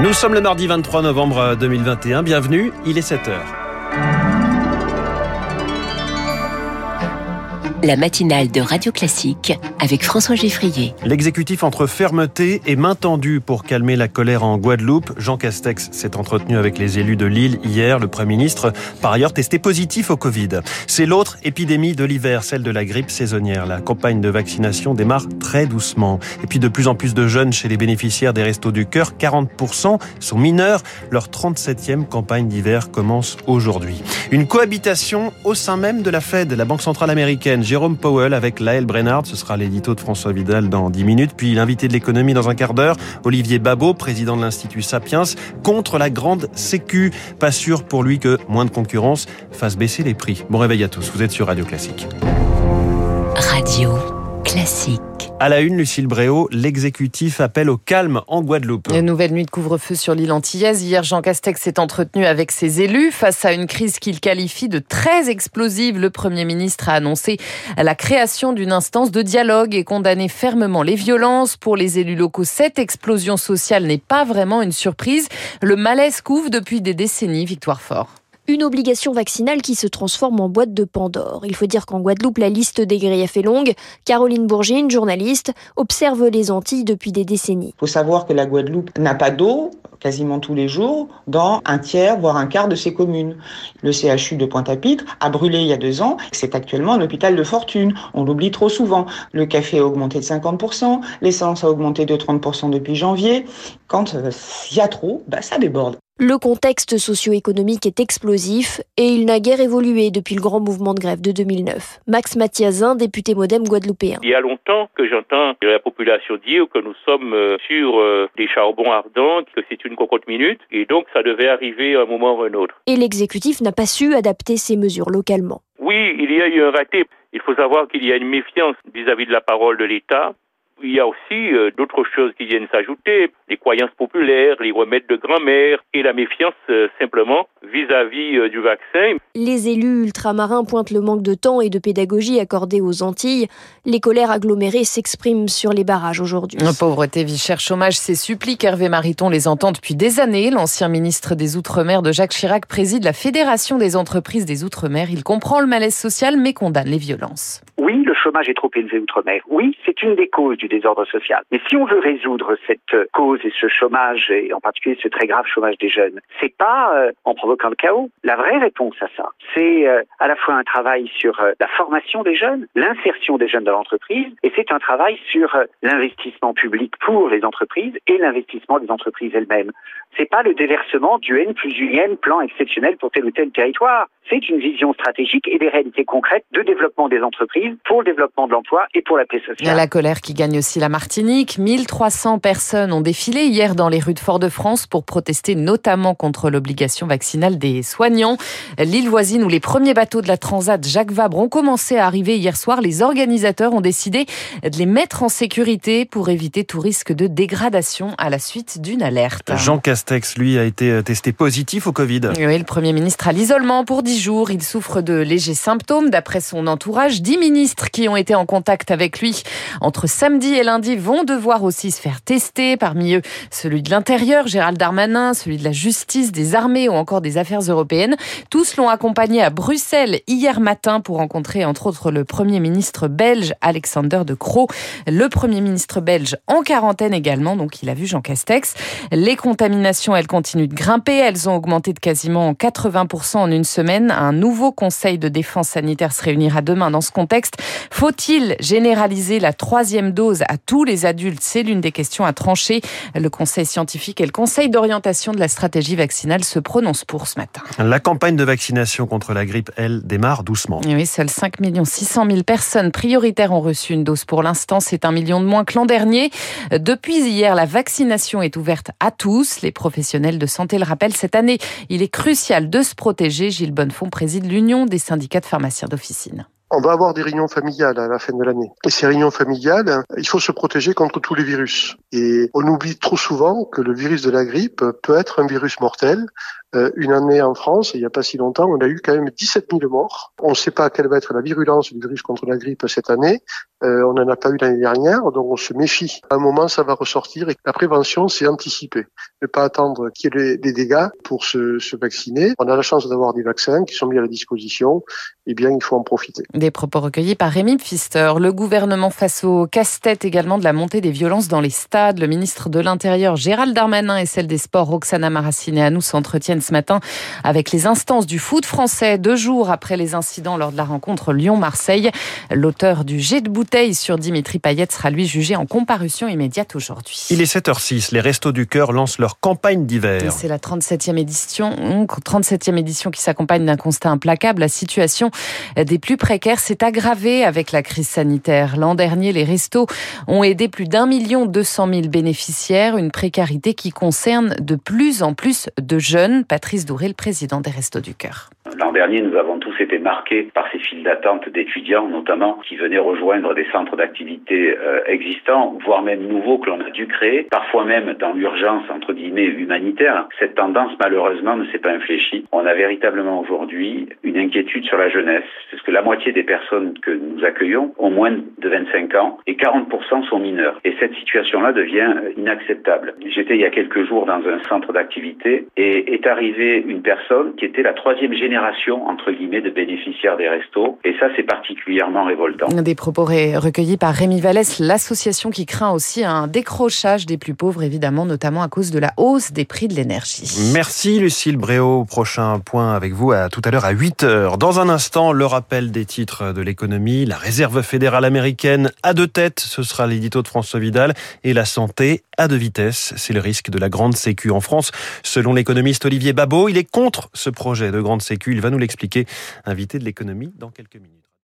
Nous sommes le mardi 23 novembre 2021. Bienvenue, il est 7 la matinale de Radio Classique avec François Geffrier. L'exécutif entre fermeté et main tendue pour calmer la colère en Guadeloupe. Jean Castex s'est entretenu avec les élus de l'île hier. Le Premier ministre, par ailleurs, testé positif au Covid. C'est l'autre épidémie de l'hiver, celle de la grippe saisonnière. La campagne de vaccination démarre très doucement. Et puis de plus en plus de jeunes chez les bénéficiaires des Restos du Cœur, 40% sont mineurs. Leur 37e campagne d'hiver commence aujourd'hui. Une cohabitation au sein même de la Fed, la Banque centrale américaine. Jérôme Powell avec Laël Brennard. Ce sera l'édito de François Vidal dans 10 minutes. Puis l'invité de l'économie dans un quart d'heure, Olivier Babot, président de l'Institut Sapiens, contre la grande sécu. Pas sûr pour lui que moins de concurrence fasse baisser les prix. Bon réveil à tous. Vous êtes sur Radio Classique. Radio Classique. À la une, Lucille Bréau, l'exécutif appelle au calme en Guadeloupe. Une nouvelle nuit de couvre-feu sur l'île antillaise. Hier, Jean Castex s'est entretenu avec ses élus face à une crise qu'il qualifie de très explosive. Le Premier ministre a annoncé la création d'une instance de dialogue et condamné fermement les violences. Pour les élus locaux, cette explosion sociale n'est pas vraiment une surprise. Le malaise couvre depuis des décennies. Victoire Fort. Une obligation vaccinale qui se transforme en boîte de Pandore. Il faut dire qu'en Guadeloupe, la liste des griefs est longue. Caroline Bourget, une journaliste, observe les Antilles depuis des décennies. Il faut savoir que la Guadeloupe n'a pas d'eau quasiment tous les jours dans un tiers, voire un quart de ses communes. Le CHU de Pointe-à-Pitre a brûlé il y a deux ans. C'est actuellement un hôpital de fortune. On l'oublie trop souvent. Le café a augmenté de 50%, l'essence a augmenté de 30% depuis janvier. Quand il euh, y a trop, bah, ça déborde. Le contexte socio-économique est explosif et il n'a guère évolué depuis le grand mouvement de grève de 2009. Max Mathiazin, député modem guadeloupéen. Il y a longtemps que j'entends la population dire que nous sommes euh, sur euh, des charbons ardents, que c'est une cocotte minute et donc ça devait arriver à un moment ou un autre. Et l'exécutif n'a pas su adapter ses mesures localement. Oui, il y a eu un raté. Il faut savoir qu'il y a une méfiance vis-à-vis -vis de la parole de l'État il y a aussi euh, d'autres choses qui viennent s'ajouter, les croyances populaires, les remèdes de grand-mère et la méfiance euh, simplement vis-à-vis euh, du vaccin. Les élus ultramarins pointent le manque de temps et de pédagogie accordé aux Antilles. Les colères agglomérées s'expriment sur les barrages aujourd'hui. Pauvreté, vie chère, chômage, ces suppliques, Hervé Mariton les entend depuis des années. L'ancien ministre des Outre-mer de Jacques Chirac préside la Fédération des entreprises des Outre-mer. Il comprend le malaise social mais condamne les violences. Oui, chômage est trop élevé outre-mer. Oui, c'est une des causes du désordre social. Mais si on veut résoudre cette cause et ce chômage, et en particulier ce très grave chômage des jeunes, c'est pas euh, en provoquant le chaos. La vraie réponse à ça, c'est euh, à la fois un travail sur euh, la formation des jeunes, l'insertion des jeunes dans l'entreprise, et c'est un travail sur l'investissement public pour les entreprises et l'investissement des entreprises elles-mêmes. C'est pas le déversement du N plus unième plan exceptionnel pour tel ou tel territoire. C'est une vision stratégique et des réalités concrètes de développement des entreprises pour le développement de l'emploi et pour la paix sociale. La colère qui gagne aussi la Martinique. 1300 personnes ont défilé hier dans les rues de Fort-de-France pour protester notamment contre l'obligation vaccinale des soignants. L'île voisine où les premiers bateaux de la Transat Jacques Vabre ont commencé à arriver hier soir, les organisateurs ont décidé de les mettre en sécurité pour éviter tout risque de dégradation à la suite d'une alerte. Jean Castex, lui, a été testé positif au Covid. Oui, le Premier ministre à l'isolement pour 10 jours. Il souffre de légers symptômes. D'après son entourage, 10 ministres qui ont été en contact avec lui entre samedi et lundi vont devoir aussi se faire tester. Parmi eux, celui de l'Intérieur, Gérald Darmanin, celui de la Justice, des Armées ou encore des Affaires européennes. Tous l'ont accompagné à Bruxelles hier matin pour rencontrer entre autres le Premier ministre belge Alexander De Croo. Le Premier ministre belge en quarantaine également, donc il a vu Jean Castex. Les contaminations, elles continuent de grimper. Elles ont augmenté de quasiment 80% en une semaine. Un nouveau conseil de défense sanitaire se réunira demain dans ce contexte. Faut-il généraliser la troisième dose à tous les adultes? C'est l'une des questions à trancher. Le Conseil scientifique et le Conseil d'orientation de la stratégie vaccinale se prononcent pour ce matin. La campagne de vaccination contre la grippe, elle, démarre doucement. oui, seuls 5 600 000 personnes prioritaires ont reçu une dose pour l'instant. C'est un million de moins que l'an dernier. Depuis hier, la vaccination est ouverte à tous. Les professionnels de santé le rappellent cette année. Il est crucial de se protéger. Gilles Bonnefond préside l'Union des syndicats de pharmaciens d'officine. On va avoir des réunions familiales à la fin de l'année. Et ces réunions familiales, il faut se protéger contre tous les virus. Et on oublie trop souvent que le virus de la grippe peut être un virus mortel. Euh, une année en France, il n'y a pas si longtemps, on a eu quand même 17 000 morts. On ne sait pas quelle va être la virulence du virus contre la grippe cette année. Euh, on n'en a pas eu l'année dernière, donc on se méfie. À un moment, ça va ressortir et la prévention, c'est anticiper. Ne pas attendre qu'il y ait des dégâts pour se, se vacciner. On a la chance d'avoir des vaccins qui sont mis à la disposition. Eh bien, il faut en profiter. Des propos recueillis par Rémi Pfister. Le gouvernement face au casse-tête également de la montée des violences dans les stades. Le ministre de l'Intérieur, Gérald Darmanin, et celle des Sports, Roxana Maracineanu, s'entretiennent ce matin avec les instances du foot français, deux jours après les incidents lors de la rencontre Lyon-Marseille. L'auteur du jet de bouteille sur Dimitri Payet sera lui jugé en comparution immédiate aujourd'hui. Il est 7h06. Les Restos du Cœur lancent leur campagne d'hiver. C'est la 37e édition, 37e édition qui s'accompagne d'un constat implacable. La situation des plus précaires s'est aggravée avec la crise sanitaire. L'an dernier, les restos ont aidé plus d'un million deux cent mille bénéficiaires, une précarité qui concerne de plus en plus de jeunes. Patrice Douré, le président des Restos du Cœur. L'an dernier, nous avons tous été marqués par ces files d'attente d'étudiants, notamment, qui venaient rejoindre des centres d'activité euh, existants, voire même nouveaux que l'on a dû créer, parfois même dans l'urgence, entre guillemets, humanitaire. Cette tendance, malheureusement, ne s'est pas infléchie. On a véritablement aujourd'hui une inquiétude sur la jeunesse, parce que la moitié des personnes que nous accueillons ont moins de 25 ans et 40% sont mineurs. Et cette situation-là devient inacceptable. J'étais il y a quelques jours dans un centre d'activité et est arrivée une personne qui était la troisième génération, entre guillemets, de bénéficiaires des restos. Et ça, c'est particulièrement révoltant. Des propos recueillis par Rémi Vallès, l'association qui craint aussi un décrochage des plus pauvres, évidemment, notamment à cause de la hausse des prix de l'énergie. Merci Lucille Bréau. Prochain point avec vous à tout à l'heure à 8 heures. Dans un instant, le rappel des titres de l'économie. La réserve fédérale américaine à deux têtes. Ce sera l'édito de François Vidal. Et la santé à deux vitesses. C'est le risque de la grande sécu en France. Selon l'économiste Olivier Babot, il est contre ce projet de grande sécu. Il va nous l'expliquer. Invité de l'économie dans quelques minutes.